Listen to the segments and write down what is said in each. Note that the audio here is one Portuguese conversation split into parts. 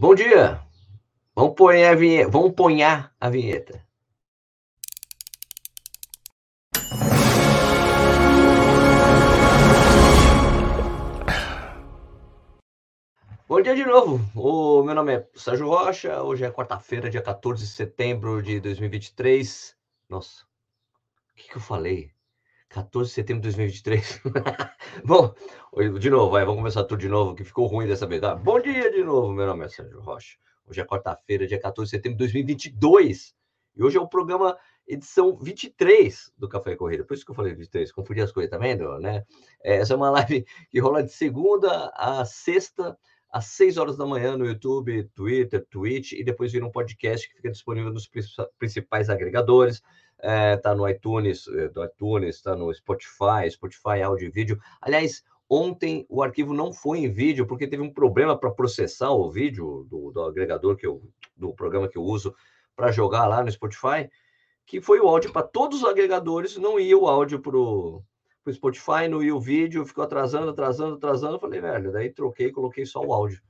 Bom dia. Vamos pôr a vinheta. Vamos ponhar a vinheta. Bom dia de novo. O meu nome é Sérgio Rocha. Hoje é quarta-feira, dia 14 de setembro de 2023. Nossa, o que, que eu falei? 14 de setembro de 2023. Bom, de novo, vai, vamos começar tudo de novo, que ficou ruim dessa vez. Tá? Bom dia de novo, meu nome é Sérgio Rocha. Hoje é quarta-feira, dia 14 de setembro de 2022. E hoje é o programa edição 23 do Café Corrida. Por isso que eu falei 23, confundi as coisas, tá vendo? Né? É, essa é uma live que rola de segunda a sexta, às 6 horas da manhã no YouTube, Twitter, Twitch, e depois vira um podcast que fica disponível nos principais agregadores. É, tá no iTunes, é, do iTunes, tá no Spotify, Spotify áudio e vídeo. Aliás, ontem o arquivo não foi em vídeo porque teve um problema para processar o vídeo do, do, agregador que eu, do programa que eu uso para jogar lá no Spotify, que foi o áudio para todos os agregadores, não ia o áudio para o pro Spotify, não ia o vídeo, ficou atrasando, atrasando, atrasando. Falei, velho, daí troquei, coloquei só o áudio,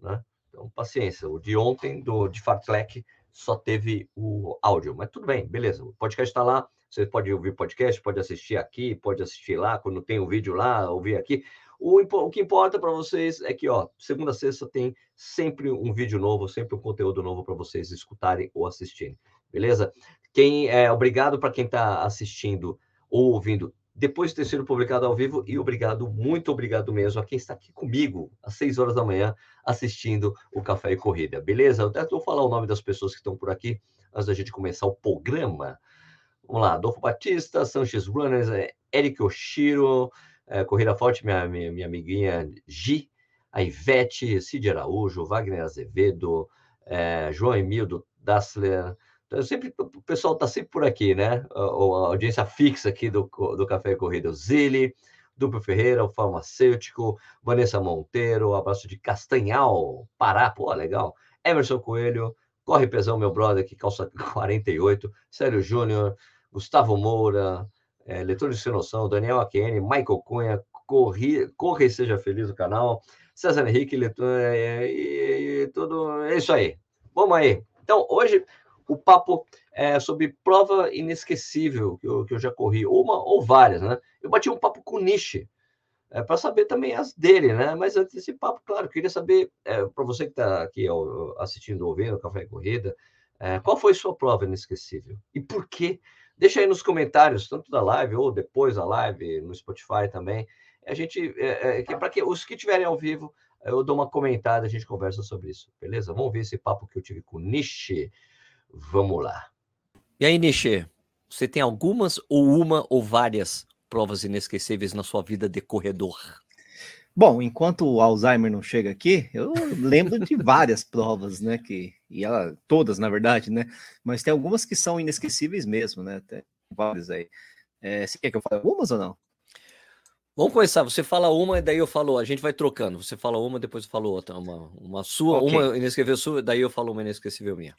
né? Então, paciência. O de ontem, do de Fartlek, só teve o áudio, mas tudo bem, beleza. O podcast está lá, você pode ouvir podcast, pode assistir aqui, pode assistir lá, quando tem o vídeo lá, ouvir aqui. O, o que importa para vocês é que, ó, segunda a sexta tem sempre um vídeo novo, sempre um conteúdo novo para vocês escutarem ou assistirem, beleza? Quem é obrigado para quem está assistindo ou ouvindo depois de ter sido publicado ao vivo. E obrigado, muito obrigado mesmo a quem está aqui comigo às 6 horas da manhã assistindo o Café e Corrida, beleza? Eu até vou falar o nome das pessoas que estão por aqui antes da gente começar o programa. Vamos lá, Adolfo Batista, Sanches Runners, é, Eric Oshiro, é, Corrida Forte, minha, minha, minha amiguinha Gi, a Ivete, Cid Araújo, Wagner Azevedo, é, João Emildo Dassler, então, sempre, o pessoal está sempre por aqui, né? A, a, audiência fixa aqui do, do Café Corrida, o Zili, Duplo Ferreira, o farmacêutico, Vanessa Monteiro, abraço de Castanhal, Pará, pô, legal. Emerson Coelho, Corre Pesão, meu brother, que calça 48, Sérgio Júnior, Gustavo Moura, é, Leitor de Sem Noção, Daniel Aquene, Michael Cunha, Corre, Corre Seja Feliz do canal, César Henrique, Leitor, é, e, e tudo, é isso aí. Vamos aí. Então, hoje o papo é, sobre prova inesquecível que eu, que eu já corri, uma ou várias, né? Eu bati um papo com o Nishi, é, para saber também as dele, né? Mas antes desse papo, claro, queria saber, é, para você que está aqui ó, assistindo, ouvindo o Café e Corrida, é, qual foi sua prova inesquecível? E por quê? Deixa aí nos comentários, tanto da live ou depois da live, no Spotify também. A gente, é, é, para que os que estiverem ao vivo, eu dou uma comentada, a gente conversa sobre isso, beleza? Vamos ver esse papo que eu tive com o Nishi. Vamos lá. E aí, Nishi, você tem algumas ou uma ou várias provas inesquecíveis na sua vida de corredor? Bom, enquanto o Alzheimer não chega aqui, eu lembro de várias provas, né? Que, e ela, todas, na verdade, né? Mas tem algumas que são inesquecíveis mesmo, né? Tem várias aí. É, você quer que eu fale algumas ou não? Vamos começar. Você fala uma e daí eu falo. A gente vai trocando. Você fala uma, depois eu falo outra. Uma, uma sua, okay. uma inesquecível sua, daí eu falo uma inesquecível minha.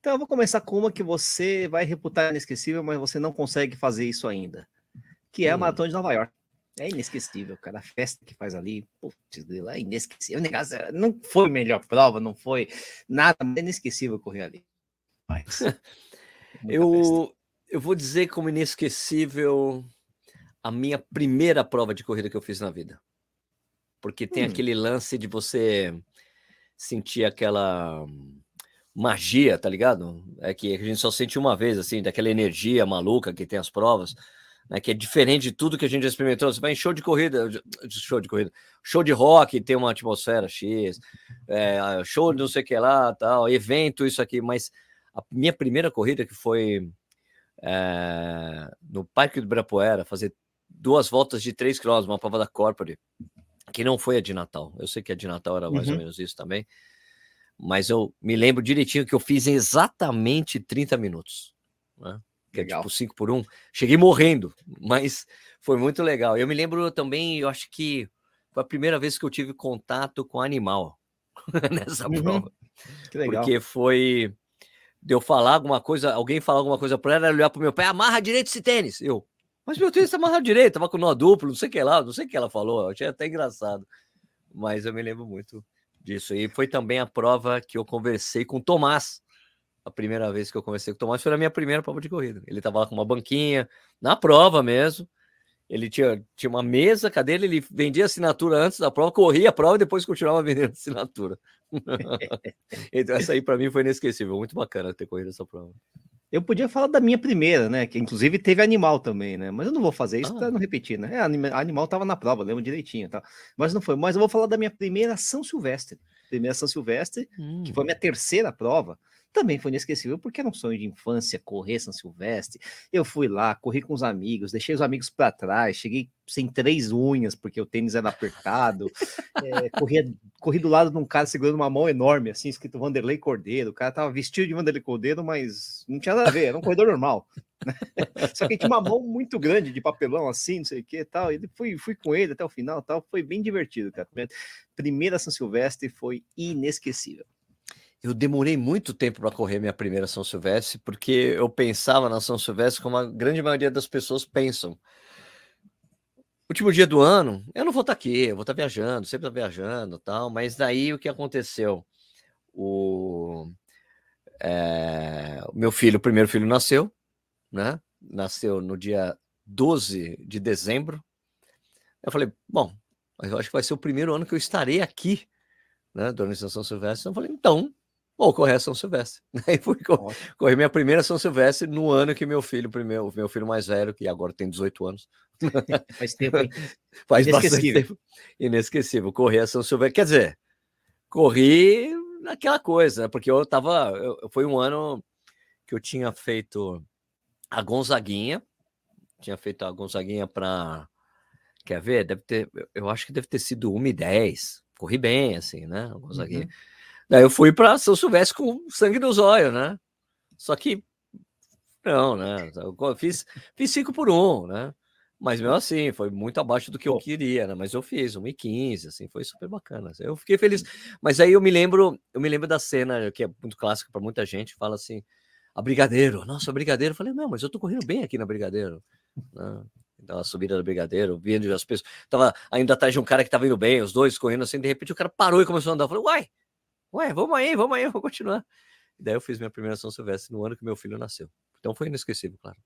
Então eu vou começar com uma que você vai reputar inesquecível, mas você não consegue fazer isso ainda. Que é a hum. Maratona de Nova York. É inesquecível, cara. A festa que faz ali, putz, é inesquecível. Negócio, não foi melhor prova, não foi nada, mas é inesquecível correr ali. Mas, eu, eu vou dizer como inesquecível a minha primeira prova de corrida que eu fiz na vida. Porque tem hum. aquele lance de você sentir aquela magia, tá ligado? É que a gente só sente uma vez, assim, daquela energia maluca que tem as provas, né? Que é diferente de tudo que a gente já experimentou. Você vai em show de corrida, show de corrida, show de rock, tem uma atmosfera X, é, show de não sei o que lá, tal, evento, isso aqui, mas a minha primeira corrida que foi é, no Parque do Ibirapuera, fazer duas voltas de três quilômetros, uma prova da Corpore, que não foi a de Natal. Eu sei que a de Natal era mais uhum. ou menos isso também mas eu me lembro direitinho que eu fiz em exatamente 30 minutos. Né? Que legal. é tipo 5 por 1. Cheguei morrendo, mas foi muito legal. Eu me lembro também, eu acho que foi a primeira vez que eu tive contato com animal nessa uhum. prova. Que legal. Porque foi de eu falar alguma coisa, alguém falar alguma coisa para ela, ela olhar para o meu pé, amarra direito esse tênis. Eu, mas meu tênis tá amarrado direito, tava com nó duplo, não sei o que lá, não sei o que ela falou, eu achei até engraçado. Mas eu me lembro muito disso. E foi também a prova que eu conversei com o Tomás. A primeira vez que eu conversei com o Tomás foi a minha primeira prova de corrida. Ele estava lá com uma banquinha, na prova mesmo. Ele tinha, tinha uma mesa, cadeira, ele vendia assinatura antes da prova, corria a prova e depois continuava vendendo assinatura. então, essa aí para mim foi inesquecível. Muito bacana ter corrido essa prova. Eu podia falar da minha primeira, né? Que inclusive teve animal também, né? Mas eu não vou fazer isso ah. para não repetir, né? É, animal tava na prova, lembro direitinho, tá? Mas não foi. Mas eu vou falar da minha primeira São Silvestre. Primeira São Silvestre, hum. que foi a minha terceira prova também foi inesquecível, porque era um sonho de infância correr São Silvestre. Eu fui lá, corri com os amigos, deixei os amigos para trás, cheguei sem três unhas, porque o tênis era apertado. é, corri, corri do lado de um cara segurando uma mão enorme, assim, escrito Vanderlei Cordeiro. O cara tava vestido de Vanderlei Cordeiro, mas não tinha nada a ver, era um corredor normal. Né? Só que tinha uma mão muito grande de papelão, assim, não sei o que tal. E fui, fui com ele até o final tal. Foi bem divertido, cara. Primeira São Silvestre foi inesquecível eu demorei muito tempo para correr minha primeira São Silvestre, porque eu pensava na São Silvestre como a grande maioria das pessoas pensam. Último dia do ano, eu não vou estar tá aqui, eu vou estar tá viajando, sempre estar viajando tal, mas daí o que aconteceu? O, é, o meu filho, o primeiro filho nasceu, né? Nasceu no dia 12 de dezembro. Eu falei, bom, eu acho que vai ser o primeiro ano que eu estarei aqui, né, durante São Silvestre. Eu falei, então, Vou correr a São Silvestre. Aí fui correr, correr minha primeira São Silvestre no ano que meu filho, primeiro, meu filho mais velho, que agora tem 18 anos. Faz tempo, hein? Faz bastante tempo. Inesquecível. Correr a São Silvestre. Quer dizer, corri naquela coisa, né? porque eu tava. Eu, foi um ano que eu tinha feito a Gonzaguinha. Tinha feito a Gonzaguinha para. Quer ver? Deve ter. Eu acho que deve ter sido 1 e 10. Corri bem, assim, né? A Gonzaguinha. Uhum. Daí eu fui para São Silvestre com sangue nos olhos, né? Só que não, né? Eu fiz, fiz cinco por um, né? Mas mesmo assim, foi muito abaixo do que eu queria, né? Mas eu fiz 1,15, assim, foi super bacana. Eu fiquei feliz. Mas aí eu me lembro, eu me lembro da cena que é muito clássica para muita gente, fala assim: a Brigadeiro, nossa, a Brigadeiro. Eu falei, não, mas eu tô correndo bem aqui na Brigadeiro. Né? Então, a subida da Brigadeiro, vendo as pessoas. Tava ainda atrás de um cara que tava indo bem, os dois correndo assim, de repente o cara parou e começou a andar. Eu falei, uai, Ué, vamos aí, vamos aí, vou continuar. E daí eu fiz minha primeira São Silvestre no ano que meu filho nasceu. Então foi inesquecível, claro.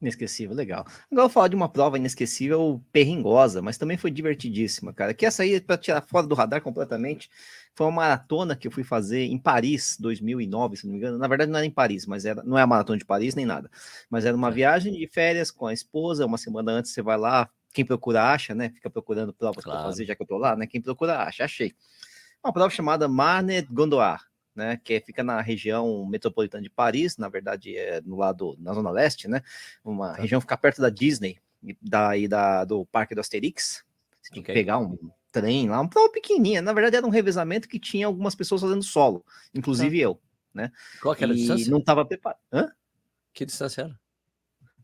Inesquecível, legal. Agora eu vou falar de uma prova inesquecível, perringosa, mas também foi divertidíssima, cara. Que essa aí, para tirar fora do radar completamente, foi uma maratona que eu fui fazer em Paris, 2009, se não me engano. Na verdade, não era em Paris, mas era, não é a maratona de Paris nem nada. Mas era uma é. viagem de férias com a esposa. Uma semana antes você vai lá, quem procura acha, né? Fica procurando provas claro. para fazer, já que eu tô lá, né? Quem procura acha, achei uma prova chamada Marne Gondoar, né, que fica na região metropolitana de Paris, na verdade é no lado, na zona leste, né, uma tá. região que fica perto da Disney, daí da, do Parque do Asterix, você tinha okay. que pegar um trem lá, uma prova pequenininha, na verdade era um revezamento que tinha algumas pessoas fazendo solo, inclusive tá. eu, né. Qual que era a distância? não estava preparado. Hã? Que distância era?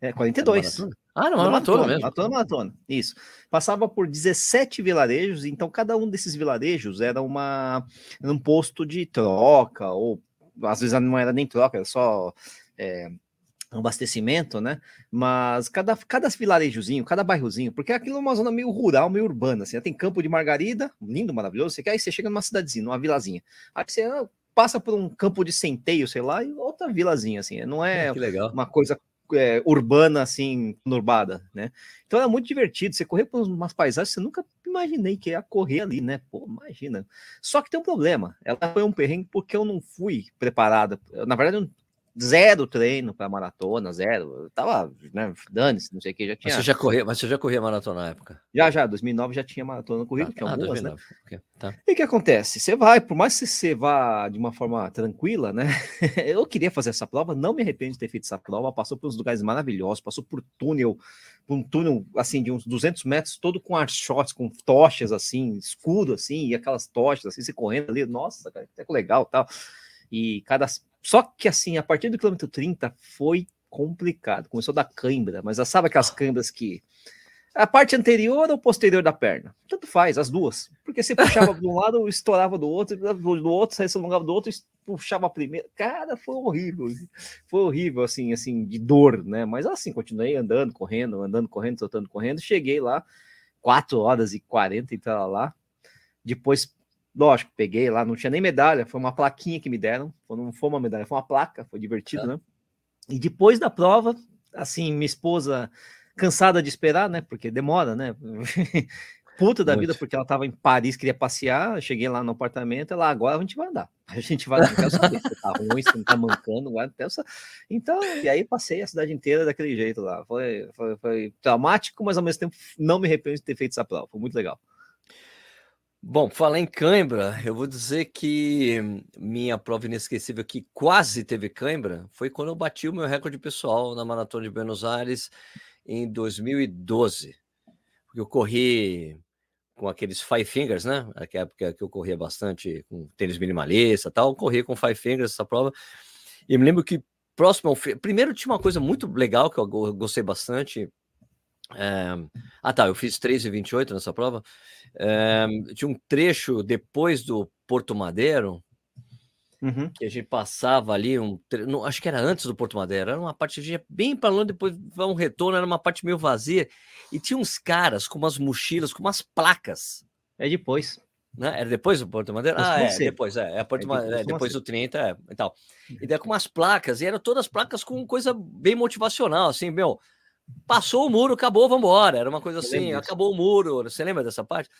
É, 42. Ah, não, maratona, maratona mesmo. Maratona, maratona, isso. Passava por 17 vilarejos, então cada um desses vilarejos era uma era um posto de troca, ou às vezes não era nem troca, era só é, abastecimento, né? Mas cada, cada vilarejozinho, cada bairrozinho, porque aquilo é uma zona meio rural, meio urbana, assim, tem campo de margarida, lindo, maravilhoso, você quer, aí você chega numa cidadezinha, numa vilazinha, aí você ah, passa por um campo de centeio, sei lá, e outra vilazinha, assim, não é uma coisa é, urbana, assim, nurbada, né? Então era muito divertido. Você correr por umas paisagens, você nunca imaginei que ia correr ali, né? Pô, imagina. Só que tem um problema. Ela foi um perrengue porque eu não fui preparada. Na verdade, eu zero treino para maratona, zero. Eu tava, né, dane-se, não sei o que, já tinha. Mas você já corria, mas você já corria maratona na época? Já, já, 2009 já tinha maratona no currículo, ah, tinha algumas, 2009. né? Okay, tá. E o que acontece? Você vai, por mais que você vá de uma forma tranquila, né? eu queria fazer essa prova, não me arrependo de ter feito essa prova, passou por uns lugares maravilhosos, passou por túnel, por um túnel, assim, de uns 200 metros, todo com archotes, com tochas, assim, escuro, assim, e aquelas tochas, assim, você correndo ali, nossa, cara, que legal, tal. E cada só que assim, a partir do quilômetro 30 foi complicado. Começou a dar cãibra, mas sabe aquelas câimbras que. A parte anterior ou posterior da perna? Tanto faz, as duas. Porque você puxava de um lado, estourava do outro, do outro, você alongava do outro, puxava a primeira. Cara, foi horrível. Foi horrível, assim, assim, de dor, né? Mas assim, continuei andando, correndo, andando, correndo, soltando, correndo. Cheguei lá, 4 horas e 40 e tal lá. Depois lógico, peguei lá, não tinha nem medalha, foi uma plaquinha que me deram, não foi uma medalha, foi uma placa, foi divertido, é. né? E depois da prova, assim, minha esposa cansada de esperar, né? Porque demora, né? Puta da Muito. vida, porque ela estava em Paris, queria passear. Cheguei lá no apartamento, ela agora a gente vai andar. A gente vai, saber se tá ruim, se não tá mancando, vai até Então, e aí passei a cidade inteira daquele jeito lá. Foi, foi, foi traumático, mas ao mesmo tempo não me arrependo de ter feito essa prova. Foi muito legal. Bom, falar em cãibra, eu vou dizer que minha prova inesquecível que quase teve cãibra foi quando eu bati o meu recorde pessoal na Maratona de Buenos Aires em 2012. Porque eu corri com aqueles Five Fingers, né? Naquela época que eu corria bastante com tênis minimalista tal, corri com Five Fingers essa prova. E me lembro que próximo ao primeiro tinha uma coisa muito legal que eu gostei bastante. É... Ah, tá, eu fiz 3,28 nessa prova. É... Tinha um trecho depois do Porto Madeiro, Uhum. que a gente passava ali, um, não, acho que era antes do Porto Madeira, era uma parte bem para longe, depois um retorno, era uma parte meio vazia, e tinha uns caras com umas mochilas, com umas placas. É depois. Né? Era depois do Porto Madeira? Ah, é, depois, é, é, Porto é depois, é, depois do 30, é, e tal. E daí com umas placas, e eram todas placas com coisa bem motivacional, assim, meu, passou o muro, acabou, vamos embora. Era uma coisa assim, acabou o muro. Você lembra dessa parte?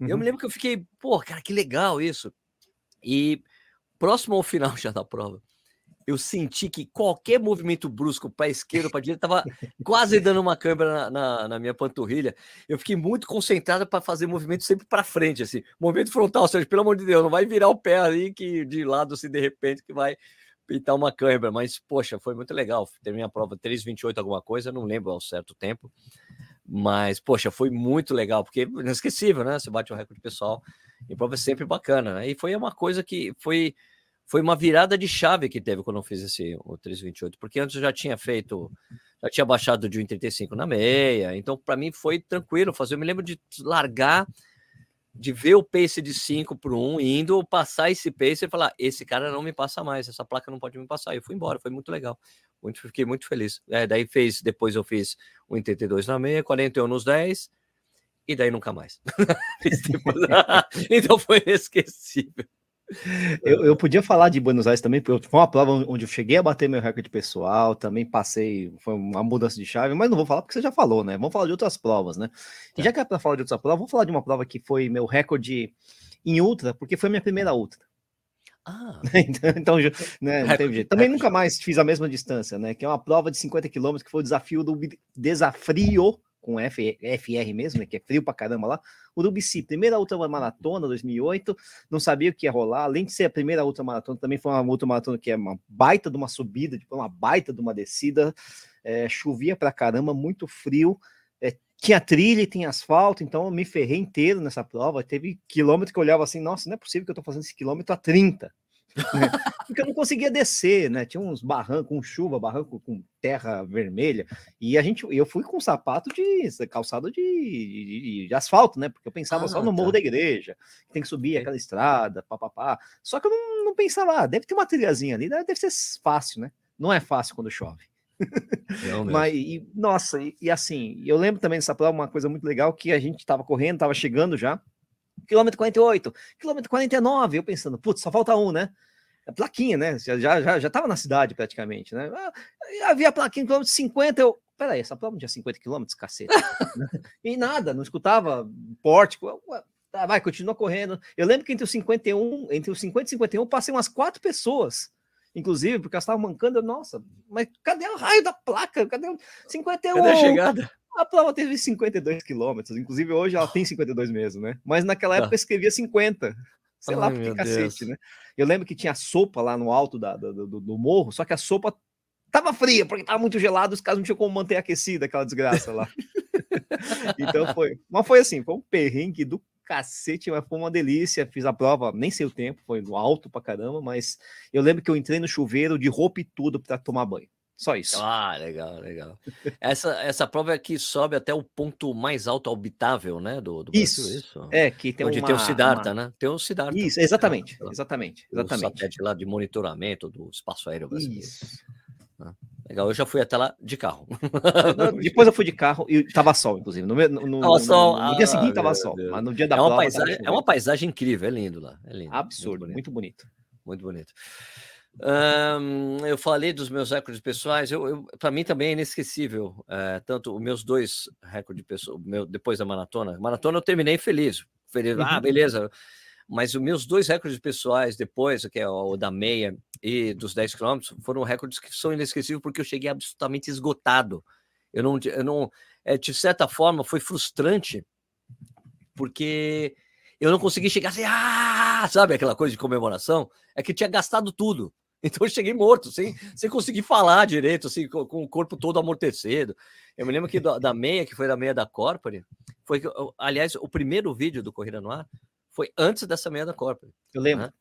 Uhum. Eu me lembro que eu fiquei, pô, cara, que legal isso. E próximo ao final já da prova, eu senti que qualquer movimento brusco para esquerda ou para direita estava quase dando uma câmera na, na, na, minha panturrilha. Eu fiquei muito concentrado para fazer movimento sempre para frente, assim, movimento frontal, ou seja, pelo amor de Deus, não vai virar o pé ali que de lado, assim, de repente, que vai pintar uma câmera. Mas, poxa, foi muito legal. Terminei a prova 3,28 alguma coisa, não lembro ao certo tempo. Mas, poxa, foi muito legal, porque inesquecível, né? Você bate o recorde pessoal e prova é sempre bacana, né? E foi uma coisa que foi foi uma virada de chave que teve quando eu fiz esse o 328, porque antes eu já tinha feito, já tinha baixado de 1,35 na meia, então para mim foi tranquilo fazer. Eu me lembro de largar, de ver o pace de 5 para 1, indo passar esse pace e falar: esse cara não me passa mais, essa placa não pode me passar. Eu fui embora, foi muito legal. Muito, fiquei muito feliz. É, daí fez, depois eu fiz 1,82 na meia, 41 nos 10, e daí nunca mais. então foi inesquecível. Eu, eu, podia falar de Buenos Aires também, porque foi uma prova onde eu cheguei a bater meu recorde pessoal, também passei, foi uma mudança de chave, mas não vou falar porque você já falou, né? Vamos falar de outras provas, né? E já que é para falar de outras provas, vou falar de uma prova que foi meu recorde em ultra, porque foi minha primeira ultra. Ah. então, então né, não teve jeito. Também nunca mais fiz a mesma distância, né? Que é uma prova de 50 km, que foi o desafio do desafio com F, FR mesmo, né, que é frio pra caramba lá. Urubici, primeira ultramaratona 2008, não sabia o que ia rolar, além de ser a primeira ultramaratona, também foi uma ultramaratona que é uma baita de uma subida, tipo, uma baita de uma descida, é, chovia pra caramba, muito frio, é, tinha trilha tinha asfalto, então eu me ferrei inteiro nessa prova, teve quilômetro que eu olhava assim, nossa, não é possível que eu tô fazendo esse quilômetro a 30, né? porque eu não conseguia descer, né? Tinha uns barrancos com chuva, barranco com terra vermelha, e a gente, eu fui com sapato de calçado de, de, de asfalto, né? Porque eu pensava ah, só no morro tá. da igreja, tem que subir aquela estrada, papapá. Só que eu não, não pensava, ah, deve ter uma trilhazinha ali, deve ser fácil, né? Não é fácil quando chove. Mas, e, nossa, e, e, assim, eu lembro também dessa prova uma coisa muito legal que a gente estava correndo, estava chegando já, quilômetro 48, quilômetro 49, eu pensando, putz, só falta um, né? A plaquinha, né? Já, já, já tava na cidade praticamente, né? Ah, havia a plaquinha, quilômetro 50, eu. Peraí, essa prova não tinha 50 quilômetros, cacete. e nada, não escutava pórtico. Tá, vai, continua correndo. Eu lembro que entre os 51, entre os 50 e 51, passei umas quatro pessoas inclusive, porque elas estavam mancando. Nossa, mas cadê o raio da placa? Cadê o 51? Cadê a chegada? A prova teve 52 quilômetros, inclusive hoje ela tem 52 mesmo, né? Mas naquela época ah. escrevia 50. Sei Ai, lá porque cacete, Deus. né? Eu lembro que tinha sopa lá no alto da, do, do, do, morro, só que a sopa tava fria, porque tava muito gelado, os caras não tinham como manter aquecida aquela desgraça lá. então foi. Mas foi assim, foi um perrengue do cacete, mas foi uma delícia. Fiz a prova, nem sei o tempo, foi no alto pra caramba, mas eu lembro que eu entrei no chuveiro de roupa e tudo para tomar banho. Só isso. Ah, legal, legal. essa, essa prova é que sobe até o ponto mais alto habitável, né? Do, do isso. Brasil, isso. É, que tem Onde uma, tem o Siddhartha, uma... né? Tem o Siddhartha. Isso, exatamente, exatamente, exatamente. O satélite lá de monitoramento do espaço aéreo brasileiro. Isso. Ah. Legal, eu já fui até lá de carro. Depois eu fui de carro e tava sol, inclusive. No, no, no, Tava sol. no dia Ah, seguinte tava sol, Deus. mas no dia da É uma, prova paisagem, é uma paisagem incrível, é lindo lá. É lindo. absurdo, Muito bonito. muito bonito. Muito bonito. Ahn, eu falei dos meus recordes pessoais, eu, eu, para mim também é inesquecível. eh, tanto os meus dois recordes pessoais, meu, depois da maratona. Maratona eu terminei feliz. feliz ah, Uhum. beleza. Mas os meus dois recordes pessoais depois, que é o da meia e dos 10 quilômetros, foram recordes que são inesquecíveis porque eu cheguei absolutamente esgotado. Eu não, eu não, é, de certa forma, foi frustrante porque eu não consegui chegar assim, ah, sabe aquela coisa de comemoração? É que tinha gastado tudo. Então eu cheguei morto, sem, sem conseguir falar direito, assim, com, com o corpo todo amortecido. Eu me lembro que da, da meia, que foi da meia da Corpore, foi que, aliás, o primeiro vídeo do Corrida no Ar foi antes dessa meia da Corpore Eu lembro. né?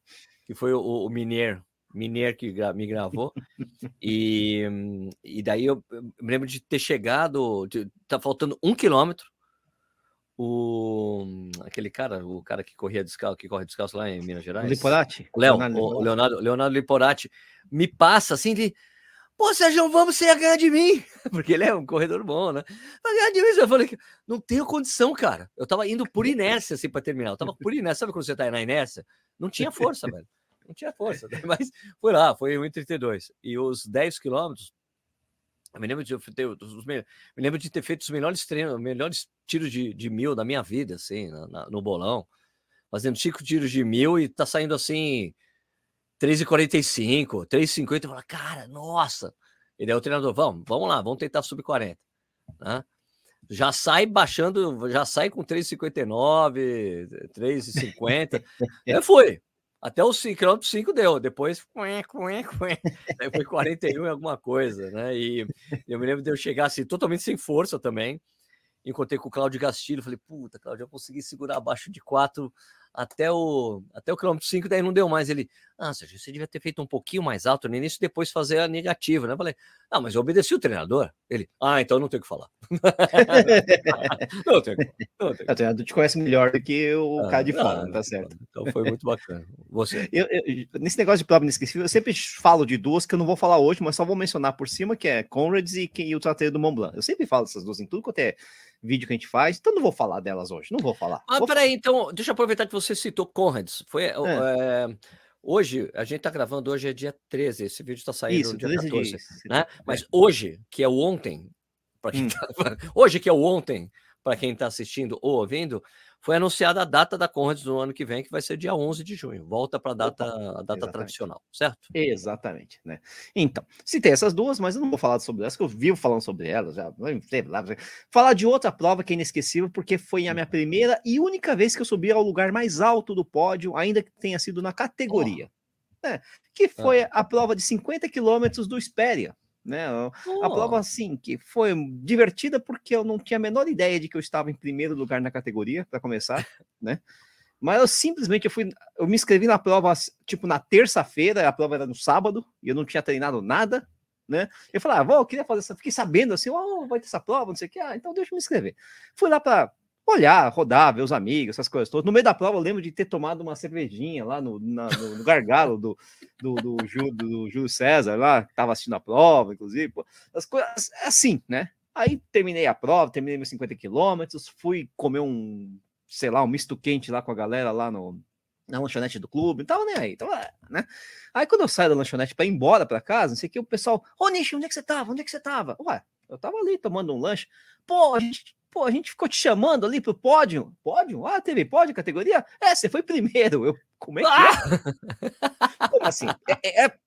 que foi o, o Minier, Minier que me gravou. e, e daí eu, eu me lembro de ter chegado, de, tá faltando um quilômetro. O aquele cara, o cara que corria descalço, que corre descalço lá em Minas Gerais. Liporati? O Léo, Leonardo o? Leonardo, Leonardo Liporati me passa assim de. Pô, Sérgio, vamos você ia ganhar de mim. Porque ele é um corredor bom, né? Vai ganhar de mim. Eu falei, não tenho condição, cara. Eu tava indo por inércia, assim, pra terminar. Eu tava por inércia. Sabe quando você tá na inércia? Não tinha força, velho. Não tinha força. Mas foi lá, foi 1,32. E os 10 quilômetros, eu me lembro de ter, os me lembro de ter feito os melhores treinos, os melhores tiros de, de mil da minha vida, assim, na- na- no bolão. Fazendo cinco tiros de mil e tá saindo assim 3,45, 3,50. Eu falo, cara, nossa. E daí o treinador, vamos, vamos lá, vamos tentar sub 40. Né? Já sai baixando, já sai com 3,59, 3,50. Aí foi. Até os 5 km 5 deu. Depois, cué, cué, cué. Aí foi 41 e alguma coisa, né? E eu me lembro de eu chegar assim, totalmente sem força também. Encontrei com o Cláudio Gastilho, falei, puta, Cláudio, eu consegui segurar abaixo de 4 até o, até o quilômetro 5, daí não deu mais. Ele, ah, Sérgio, você devia ter feito um pouquinho mais alto no início, depois fazer a negativa, né? Eu falei, ah, mas eu obedeci o treinador. Ele, ah, então não tenho o que falar. não tenho o que falar. O treinador te conhece melhor do que o falar. cara de Ah, fora, não, tá certo. Então foi muito bacana. Você. Eu- eu- nesse negócio de prova inesquecível, eu sempre falo de duas que eu não vou falar hoje, mas só vou mencionar por cima, que é Conrads e, e o Trateiro do Mont Blanc. Eu sempre falo dessas duas em tudo quanto é vídeo que a gente faz, então não vou falar delas hoje, não vou falar. Ah, Vou peraí, então, deixa eu aproveitar que você citou Conrads. Foi, é, hoje, a gente tá gravando, hoje é dia 13, esse vídeo tá saindo Isso, no dia 13 14, de né? Mas hoje, que é o ontem, Hum. tá, hoje que é o ontem, para quem está assistindo ou ouvindo, foi anunciada a data da Conrads no ano que vem, que vai ser dia 11 de junho. Volta para a data, a data exatamente. tradicional, certo? Exatamente, né? Então, citei essas duas, mas eu não vou falar sobre elas, que eu vivo falando sobre elas. Já, falar de outra prova que é inesquecível, porque foi a minha primeira e única vez que eu subi ao lugar mais alto do pódio, ainda que tenha sido na categoria. né? Que foi a prova de 50 quilômetros do Espéria. Né? A Oh, prova, assim, que foi divertida porque eu não tinha a menor ideia de que eu estava em primeiro lugar na categoria, para começar, né? Mas eu simplesmente eu fui, eu me inscrevi na prova, tipo, na terça-feira, a prova era no sábado, e eu não tinha treinado nada, né? Eu falei, ah, vou, eu queria fazer essa, fiquei sabendo assim, oh, vai ter essa prova, não sei o que, ah, então deixa eu me inscrever. Fui lá para olhar, rodar, ver os amigos, essas coisas todas. No meio da prova, eu lembro de ter tomado uma cervejinha lá no, na- no, no gargalo do, do, do, Ju- do Júlio César, lá, que estava assistindo a prova, inclusive, pô, as coisas assim, né? Aí terminei a prova, terminei meus 50 quilômetros, fui comer um, sei lá, um misto quente lá com a galera lá no, na lanchonete do clube, não tava nem aí, tava, né? Aí quando eu saio da lanchonete para ir embora para casa, não sei o que, o pessoal, ô Nishi, onde é que você tava? Onde é que você tava? Ué, eu tava ali tomando um lanche. Pô, a gente, pô, a gente ficou te chamando ali pro pódio. Pódio? Ah, teve pódio, categoria? É, você foi primeiro. Eu, como é que é? Como assim? É, é- é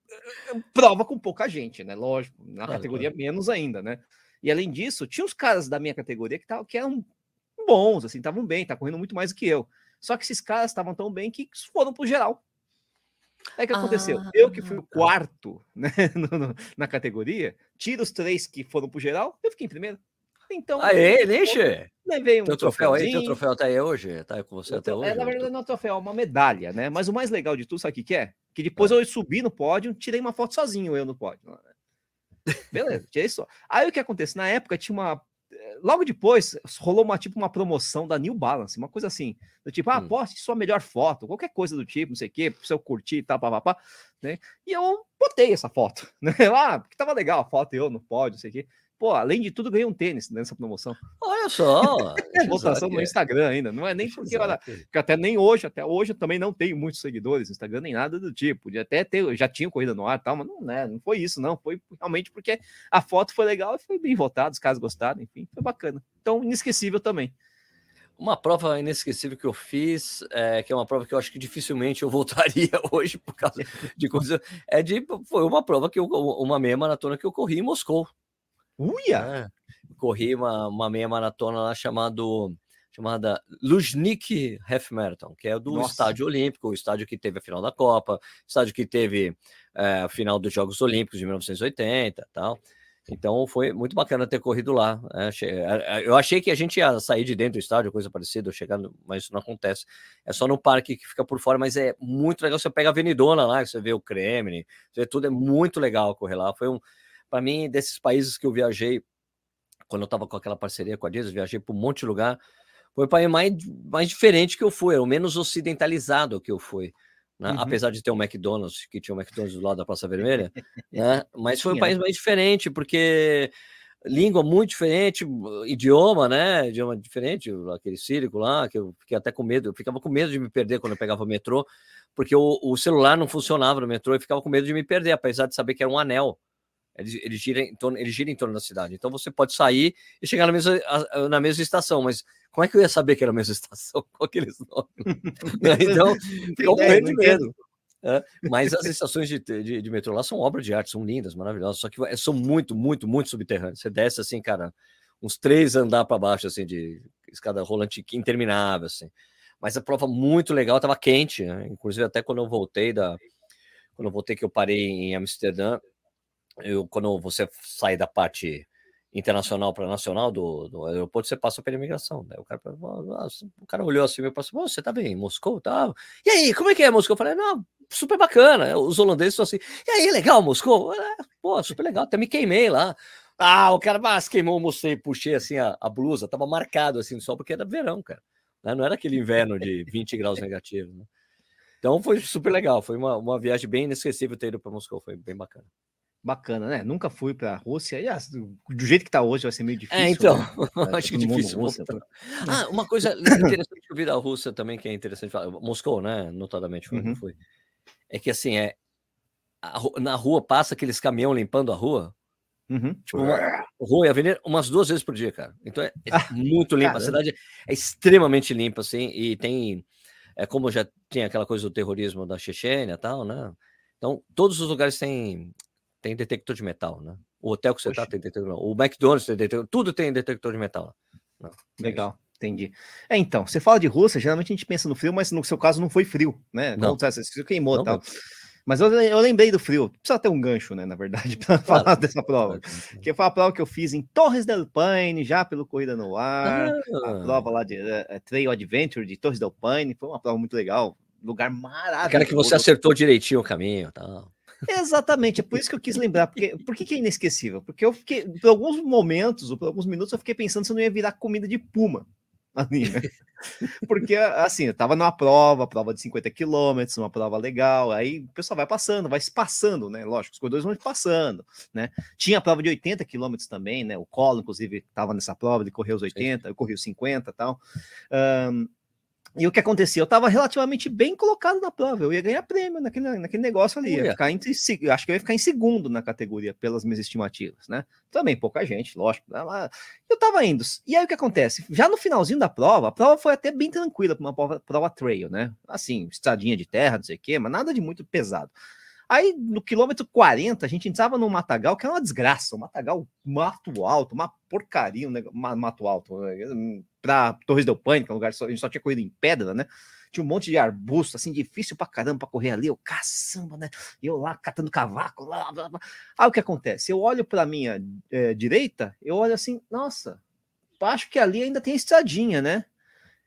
prova com pouca gente, né? Lógico, na Claro, categoria menos ainda, né? E além disso, tinha os caras da minha categoria que, tavam, que eram bons, assim, estavam bem, tá correndo muito mais do que eu. Só que esses caras estavam tão bem que foram pro geral. Aí o que aconteceu? eu que fui o tá. quarto né, no- no- na categoria, tira os três que foram pro geral, eu fiquei em primeiro. Então, Aê, Nishi! levei um Teu troféu aí, teu troféu tá aí hoje? Tá aí com você até tô- hoje? É, na verdade, não é um troféu, é uma medalha, né? Mas o mais legal de tudo, sabe o que, que é? Que depois eu subi no pódio, tirei uma foto sozinho, eu no pódio. Beleza, tirei só. Aí o que acontece? Na época tinha uma. eh, logo depois rolou uma tipo uma promoção da New Balance, uma coisa assim, do tipo, ah, hum. poste sua melhor foto, qualquer coisa do tipo, não sei o quê, pra eu curtir e tal, papapá, né? E eu botei essa foto, né? Ah, porque tava legal a foto, eu não pode, não sei o quê. Pô, além de tudo, ganhei um tênis nessa promoção. Olha só! Votação no Instagram ainda. Não é nem porque, olha, porque até nem hoje, até hoje eu também não tenho muitos seguidores no Instagram, nem nada do tipo. Podia até ter, já tinha corrida no ar e tal, mas não, né, não foi isso, não. Foi realmente porque a foto foi legal e foi bem votada, os caras gostaram, enfim, foi bacana. Então, inesquecível também. Uma prova inesquecível que eu fiz, é, que é uma prova que eu acho que dificilmente eu voltaria hoje por causa de coisa. É de, foi uma prova que eu, uma meia maratona que eu corri em Moscou. Uia! É, corri uma, uma meia maratona lá chamado, chamada Luzhniki Half Marathon, que é do Nossa. Estádio Olímpico, o estádio que teve a final da Copa, estádio que teve é, a final dos Jogos Olímpicos de 1980 tal. Então foi muito bacana ter corrido lá. Né, eu achei que a gente ia sair de dentro do estádio, coisa parecida, chegando, mas isso não acontece. É só no parque que fica por fora, mas é muito legal. Você pega a Avenidona lá, você vê o Kremlin, você vê tudo, é muito legal correr lá. Foi um, para mim, desses países que eu viajei, quando eu estava com aquela parceria com a Disney, viajei para um monte de lugar, foi o país mais, mais diferente que eu fui, é o menos ocidentalizado que eu fui. Né? Uhum. Apesar de ter um McDonald's, que tinha um McDonald's do lado da Praça Vermelha, né? mas foi um país mais diferente, porque língua muito diferente, idioma, né? Idioma diferente, aquele círico lá, que eu fiquei até com medo, eu ficava com medo de me perder quando eu pegava o metrô, porque o, o celular não funcionava no metrô e ficava com medo de me perder, apesar de saber que era um anel. Ele, ele, gira em torno, ele gira em torno da cidade. Então você pode sair e chegar na mesma, na mesma estação, mas como é que eu ia saber que era a mesma estação com aqueles nomes? Né, então, fica um medo mesmo. É, mas as estações de, de, de, metrô lá são obras de arte, são lindas, maravilhosas, só que são muito, muito, muito subterrâneas. Você desce assim, cara, uns três andar para baixo, assim, de escada rolante interminável, assim. Mas a prova muito legal, estava quente, né? inclusive até quando eu voltei da, quando eu voltei que eu parei em Amsterdã, eu, quando você sai da parte internacional para nacional do, do, aeroporto, você passa pela imigração. Né? O, cara, o cara olhou assim e falou: Você tá bem em Moscou? Tá. E aí, como é que é Moscou? Eu falei: Não, super bacana. Os holandeses estão assim: E aí, legal Moscou? É, pô, super legal. Até me queimei lá. Ah, o cara mas, queimou, mostrei, puxei assim a, a, blusa, tava marcado assim só porque era verão, cara. Né? Não era aquele inverno de 20 graus negativos. Né? Então foi super legal. Foi uma, uma viagem bem inesquecível ter ido para Moscou. Foi bem bacana bacana, né? Nunca fui para a Rússia. E, ah, do jeito que está hoje vai ser meio é, difícil. É, então, né? acho que difícil. Rússia, pra... Ah, uma coisa interessante que eu vi da Rússia também, que é interessante falar, Moscou, né? Notadamente foi, uhum. foi. É que assim, é, a, na rua passa aqueles caminhão limpando a rua. Uhum. Tipo, uma, rua e avenida umas duas vezes por dia, cara. Então é, é ah, muito limpa. Caramba. A cidade é extremamente limpa, assim, e tem. É como já tinha aquela coisa do terrorismo da Chechênia e tal, né? Então, todos os lugares têm tem detector de metal, né? O hotel que você está tem detector, o McDonald's tem detector, tudo tem detector de metal. Não, é Legal. Entendi. É, então, você fala de Rússia, geralmente a gente pensa no frio, mas no seu caso não foi frio, né? Não. Você queimou e tal. Mas eu, eu, lembrei do frio. Precisa ter um gancho, né, na verdade, para claro. falar dessa prova. Que foi a prova que eu fiz em Torres del Paine, já pelo Corrida no Ar. Ah. A prova lá de uh, Trail Adventure de Torres del Paine. Foi uma prova muito legal. Lugar maravilhoso. Quero que você acertou direitinho o caminho. Tá? Exatamente, é por isso que eu quis lembrar. Porque, por que, que é inesquecível? Porque eu fiquei, por alguns momentos, ou por alguns minutos, eu fiquei pensando se eu não ia virar comida de puma. Ali, né? Porque, assim, eu tava numa prova, prova de 50 quilômetros, uma prova legal, aí o pessoal vai passando, vai se passando, né? Lógico, os corredores vão passando, né? Tinha a prova de 80 quilômetros também, né? O Colo, inclusive, estava nessa prova, ele correu os 80, eu corri os 50 e tal. Um, e o que acontecia? Eu estava relativamente bem colocado na prova, eu ia ganhar prêmio naquele, naquele negócio ali. Ficar entre, acho que eu ia ficar em segundo na categoria, pelas minhas estimativas, né? Também pouca gente, lógico. Né? Eu estava indo. E aí o que acontece? Já no finalzinho da prova, a prova foi até bem tranquila para uma prova, prova trail, né? Assim, estradinha de terra, não sei o quê, mas nada de muito pesado. Aí, no quilômetro 40, a gente entrava num matagal que é uma desgraça, um matagal mato alto, uma porcaria, um mato alto, para Torres del que é um lugar que a gente só tinha corrido em pedra, né? Tinha um monte de arbusto, assim, difícil pra caramba pra correr ali. Eu, caçamba, né? Eu lá catando cavaco, lá, blá, blá. Aí o que acontece? Eu olho pra minha é, direita, eu olho assim, nossa, acho que ali ainda tem estradinha, né?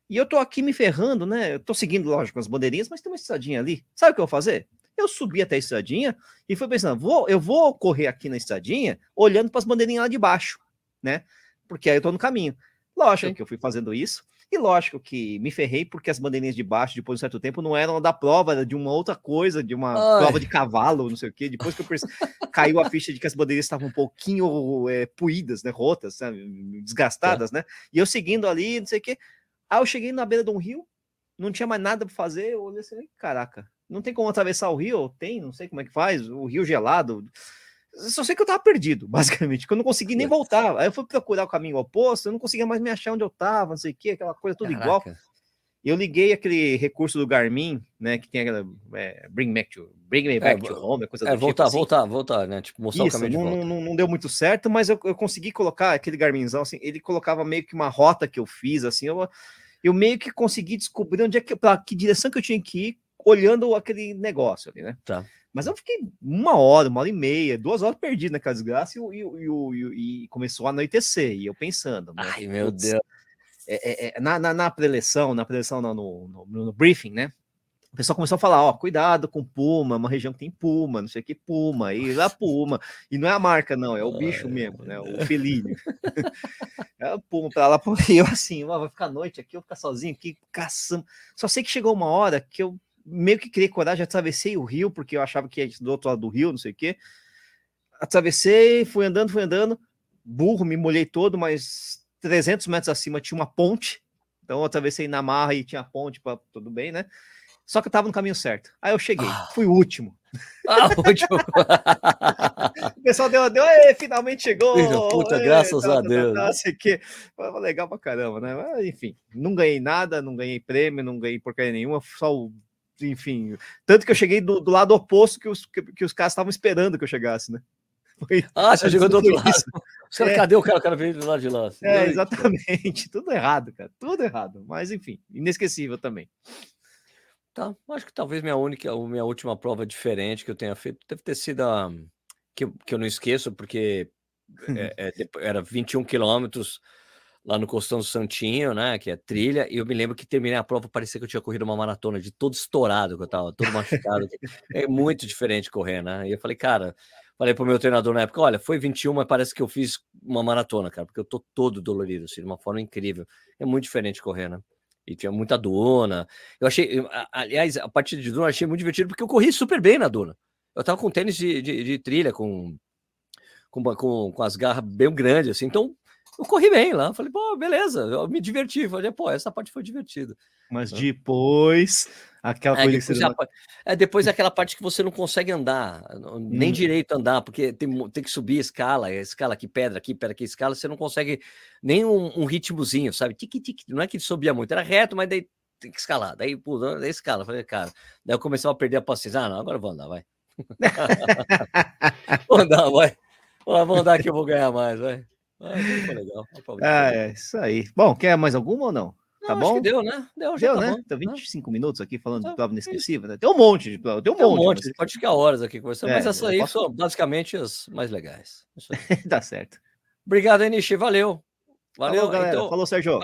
E eu tô aqui me ferrando, né? Eu tô seguindo, lógico, as bandeirinhas, mas tem uma estradinha ali. Sabe o que eu vou fazer? Eu subi até a estradinha e fui pensando, vou, eu vou correr aqui na estradinha olhando para as bandeirinhas lá de baixo, né? porque aí eu tô no caminho. Lógico Sim. que eu fui fazendo isso, e lógico que me ferrei porque as bandeirinhas de baixo, depois de um certo tempo, não eram da prova, era de uma outra coisa, de uma Ai. prova de cavalo, não sei o quê. Depois que eu perce... caiu a ficha de que as bandeirinhas estavam um pouquinho é, puídas, né? Rotas, sabe? desgastadas, é. né? E eu seguindo ali, não sei o quê. Aí eu cheguei na beira de um rio, não tinha mais nada para fazer, eu olhei assim, caraca, não tem como atravessar o rio? Tem, não sei como é que faz, o rio gelado. Só sei que eu tava perdido, basicamente, que eu não consegui nem voltar. Aí eu fui procurar o caminho oposto, eu não conseguia mais me achar onde eu tava, não sei o que, aquela coisa tudo Caraca. igual. Eu liguei aquele recurso do Garmin, né, que tem aquela é, bring, me to, bring me back é, to home, coisa é, do voltar, tipo assim. voltar, voltar, né, tipo, mostrar Isso, o caminho não, não, não, deu muito certo, mas eu, eu consegui colocar aquele Garminzão, assim, ele colocava meio que uma rota que eu fiz, assim, eu, eu meio que consegui descobrir onde é que, pra que direção que eu tinha que ir, olhando aquele negócio ali, né. Tá. Mas eu fiquei uma hora, uma hora e meia, duas horas perdido naquela desgraça e, e, e, e começou a anoitecer. E eu pensando. Né? Ai, meu Deus. É, é, é, na, na, na preleção, na preleção, não, no, no, no, briefing, né? O pessoal começou a falar: ó, cuidado com Puma, uma região que tem Puma, não sei o que, Puma, e lá Puma. E não é a marca, não, é o bicho mesmo, né? O felino. é o Puma pra lá, e eu assim, ó, vai ficar noite aqui, eu vou ficar sozinho aqui, caçando. Só sei que chegou uma hora que eu meio que criei coragem, atravessei o rio, porque eu achava que ia do outro lado do rio, não sei o quê. Atravessei, fui andando, fui andando, burro, me molhei todo, mas 300 metros acima tinha uma ponte, então eu atravessei na marra e tinha ponte, para tudo bem, né? Só que eu tava no caminho certo. Aí eu cheguei, ah. fui o último. Ah, o último. o pessoal deu, deu, finalmente chegou. puta, graças tá, a Deus. Tá, tá, que. Legal pra caramba, né? Mas, enfim, não ganhei nada, não ganhei prêmio, não ganhei porcaria nenhuma, só o enfim. Tanto que eu cheguei do, do lado oposto que os, que, que os caras estavam esperando que eu chegasse, né? Foi, ah, você chegou do outro lado. Cara, é. Cadê o cara? O cara veio do lado de lá. Assim. É, exatamente. Tudo errado, cara. Tudo errado. Mas, enfim, inesquecível também. Tá, acho que talvez minha única, minha última prova diferente que eu tenha feito deve ter sido a. Que, que eu não esqueço, porque é, é, era 21 quilômetros lá no Costão do Santinho, né? Que é trilha, e eu me lembro que terminei a prova, parecia que eu tinha corrido uma maratona de todo estourado, que eu tava todo machucado. é muito diferente correr, né? E eu falei, cara, falei pro meu treinador na época: olha, foi 21, mas parece que eu fiz uma maratona, cara, porque eu tô todo dolorido, assim, de uma forma incrível. É muito diferente correr, né? E tinha muita duna. Eu achei, aliás, a partir de duna eu achei muito divertido, porque eu corri super bem na duna. Eu tava com tênis de, de, de trilha, com, com, com, com as garras bem grandes, assim, então eu corri bem lá. Falei, pô, beleza, eu me diverti. Falei, pô, essa parte foi divertida. Mas depois, aquela é, coisa depois, que você... é, depois aquela parte que você não consegue andar, nem hum. direito andar, porque tem, tem que subir a escala, escala aqui, pedra aqui, pedra aqui, escala, você não consegue nem um, um ritmozinho, sabe? Tique, tique, não é que subia muito, era reto, mas daí tem que escalar. Daí, pô, daí escala. Falei, cara, daí eu comecei a perder a paciência. Ah, não, agora eu vou andar, vai. vou andar, vai. Vou andar que eu vou ganhar mais, vai. Ah, legal. Ah, é isso aí. Bom, quer mais alguma ou não? Tá não, bom? deu, né? Deu, já deu, tá né? Bom. Então, 25 ah. minutos aqui falando de prova inesquecível, né? Tem um monte de prova, tem um tem monte. Um monte. Mas... Pode ficar horas aqui conversando, é, mas essas aí posso... são basicamente as mais legais. tá certo. Obrigado, Enishi. Valeu. Valeu, Falou, galera. Então, Falou, Sérgio.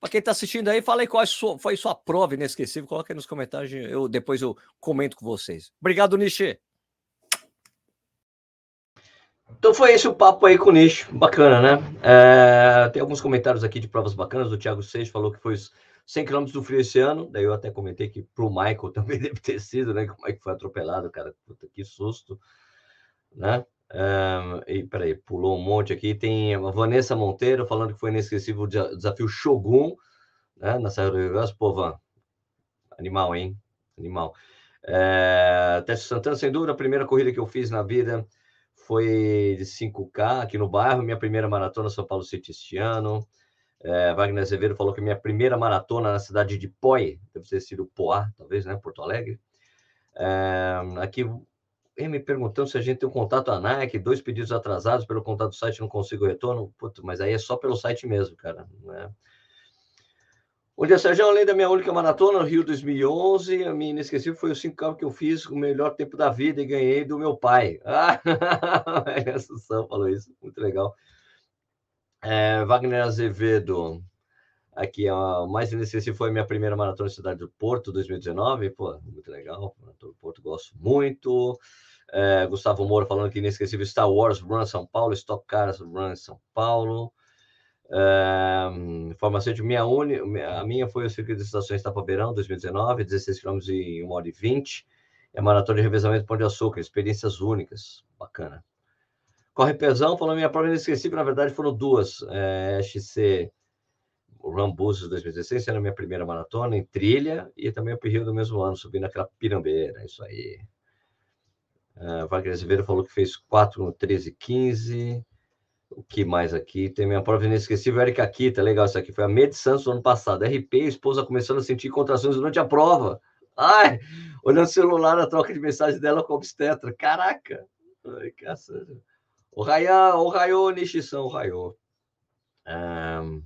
Para quem está assistindo aí, fala aí qual foi sua prova inesquecível. Coloca aí nos comentários. Eu, depois eu comento com vocês. Obrigado, Nishi. Então foi esse o papo aí com o Nicho, bacana, né? É, tem alguns comentários aqui de provas bacanas, o Thiago Seixas falou que foi 100 km do frio esse ano, daí eu até comentei que pro Michael também deve ter sido, né? Que o Michael foi atropelado, cara, puta, que susto, né? É, e peraí, pulou um monte aqui, tem a Vanessa Monteiro falando que foi inesquecível o desafio Shogun, né? Na Serra do Rio Grande, pô, Van, animal, hein? Animal. É, Teste Santana, sem dúvida, a primeira corrida que eu fiz na vida foi de 5K aqui no bairro, minha primeira maratona São Paulo City este ano. É, Wagner Azevedo falou que minha primeira maratona na cidade de Poi, deve ter sido Poá, talvez, né? Porto Alegre. É, aqui, me perguntando se a gente tem um contato à Nike, dois pedidos atrasados pelo contato do site, não consigo retorno. Puto, mas aí é só pelo site mesmo, cara. Né? Bom dia, Sérgio. Além da minha única maratona no Rio 2011, a minha inesquecível foi o 5K que eu fiz o melhor tempo da vida e ganhei do meu pai. Ah, a Assunção falou isso, muito legal. É, Wagner Azevedo, aqui, o mais inesquecível foi a minha primeira maratona na cidade do Porto, 2019. Pô, muito legal, maratona do Porto, gosto muito. É, Gustavo Moura falando que inesquecível Star Wars Run São Paulo, Stock Cars Run São Paulo. Farmacêutico, minha uni, a minha foi o circuito de estações Tapabeirão, 2019, 16 km em 1 hora e 20. É maratona de revezamento Pão de Açúcar, experiências únicas, bacana. Corre Pezão falou: minha prova inesquecível, na verdade, foram duas. É, XC Rambuzes 2016, era a minha primeira maratona em trilha, e também o período do mesmo ano, subindo aquela pirambeira, isso aí. Uh, Wagner Azevedo falou que fez 4 no 13 15. O que mais aqui? Tem minha prova inesquecível, Erika Kita, legal isso aqui. Foi a Med Santos no ano passado. RP, esposa começando a sentir contrações durante a prova. Ai, olhando o celular, a troca de mensagem dela com a obstetra. Caraca! Ai, caçada. O Raya, o Raio, Nishisan, o Raio. Um,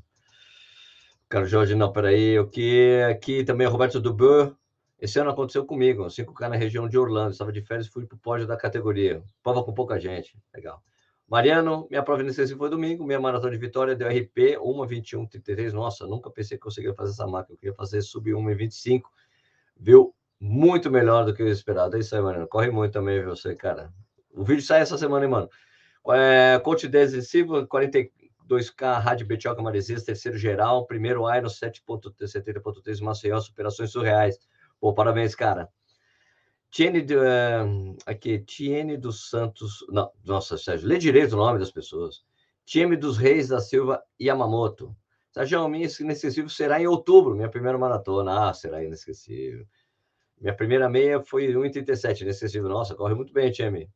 Carlos Jorge, não, peraí. O que aqui também é Roberto Dubur. Esse ano aconteceu comigo. 5K na região de Orlando. Estava de férias e fui para o pódio da categoria. Prova com pouca gente. Legal. Mariano, minha prova inicial foi domingo, minha maratona de vitória deu RP 1:21:33. Nossa, nunca pensei que conseguia fazer essa marca. Eu queria fazer sub 1:25. Viu? Muito melhor do que eu esperava. É isso aí, Mariano. Corre muito também, viu? Você, cara. O vídeo sai essa semana, hein, mano? É, coach decisivo, 42K, Rádio Betioca Maresias, terceiro geral, primeiro Iron 7.70.3 Maceió, superações surreais. Pô, parabéns, cara. Tiene, uh, aqui, Tiene dos Santos, não, nossa, Sérgio, lê direito o nome das pessoas. Time dos Reis da Silva Yamamoto. Sérgio, minha inesquecível será em outubro, minha primeira maratona. Ah, será inesquecível. Minha primeira meia foi 1,37, inesquecível. Nossa, corre muito bem, time.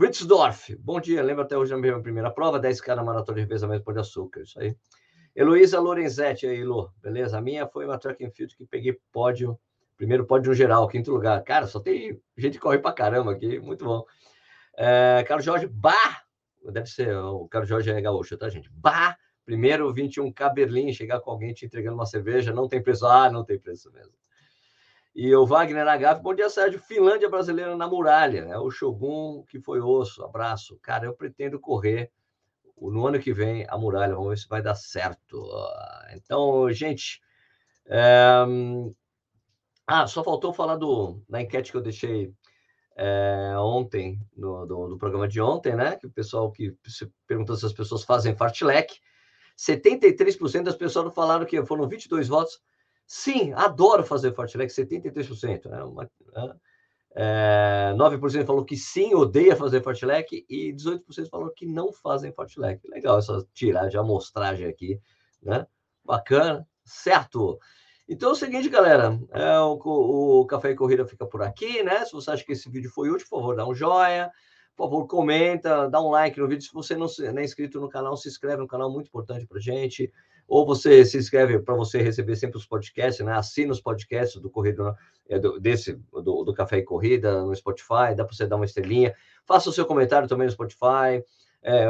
Witzdorf, bom dia. Lembro até hoje da minha primeira prova, 10K na maratona de revezamento por de açúcar. Isso aí. Heloísa Lorenzetti, aí, Lu. Beleza? A minha foi uma track and field que peguei pódio Primeiro pódio geral, quinto lugar. Cara, só tem gente que corre pra caramba aqui, muito bom. É, Carlos Jorge, Bah! Deve ser, o Carlos Jorge é gaúcho, tá, gente? Bah! Primeiro 21K Berlim, chegar com alguém te entregando uma cerveja, não tem preço. Ah, não tem preço mesmo. E o Wagner Agaf, bom dia, Sérgio. Finlândia brasileira na muralha. É o Shogun que foi osso. Abraço. Cara, eu pretendo correr no ano que vem a muralha. Vamos ver se vai dar certo. Então, gente, é, ah, só faltou falar do, na enquete que eu deixei é, ontem, no, do, do, programa de ontem, né? Que o pessoal que se perguntou se as pessoas fazem fartlek. 73% das pessoas falaram que foram 22 votos. Sim, adoro fazer fartlek, 73%. Né? Uma? É, 9% falou que sim, odeia fazer fartlek e 18% falou que não fazem fartlek. Legal essa tiragem, amostragem aqui, né? Bacana, certo? Então é o seguinte, galera, é, o, o, Café e Corrida fica por aqui, né? Se você acha que esse vídeo foi útil, por favor, dá um joinha, por favor, comenta, dá um like no vídeo. Se você não, não é inscrito no canal, se inscreve no canal, muito importante para gente. Ou você se inscreve para você receber sempre os podcasts, né? Assina os podcasts do Corrida, é, desse, do, do Café e Corrida no Spotify, dá para você dar uma estrelinha. Faça o seu comentário também no Spotify. É,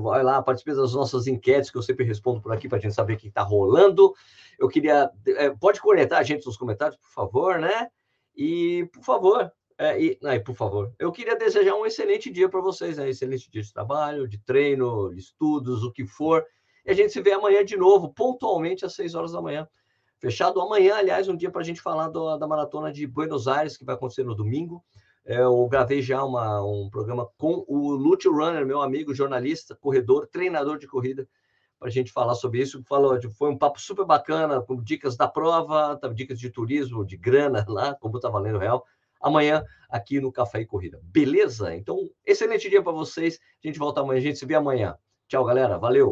vai lá, participe das nossas enquetes que eu sempre respondo por aqui para a gente saber o que está rolando. Eu queria. É, pode conectar a gente nos comentários, por favor, né? E, por favor, é, e, não, por favor, eu queria desejar um excelente dia para vocês, né? Excelente dia de trabalho, de treino, de estudos, o que for. E a gente se vê amanhã de novo, pontualmente às 6 horas da manhã. Fechado amanhã, aliás, um dia para a gente falar do, da maratona de Buenos Aires, que vai acontecer no domingo. É, eu gravei já uma, um programa com o Lute Runner, meu amigo, jornalista, corredor, treinador de corrida, para a gente falar sobre isso. Falou, foi um papo super bacana, com dicas da prova, dicas de turismo, de grana lá, como está valendo real. Amanhã, aqui no Café e Corrida. Beleza? Então, excelente dia para vocês. A gente volta amanhã, a gente se vê amanhã. Tchau, galera. Valeu!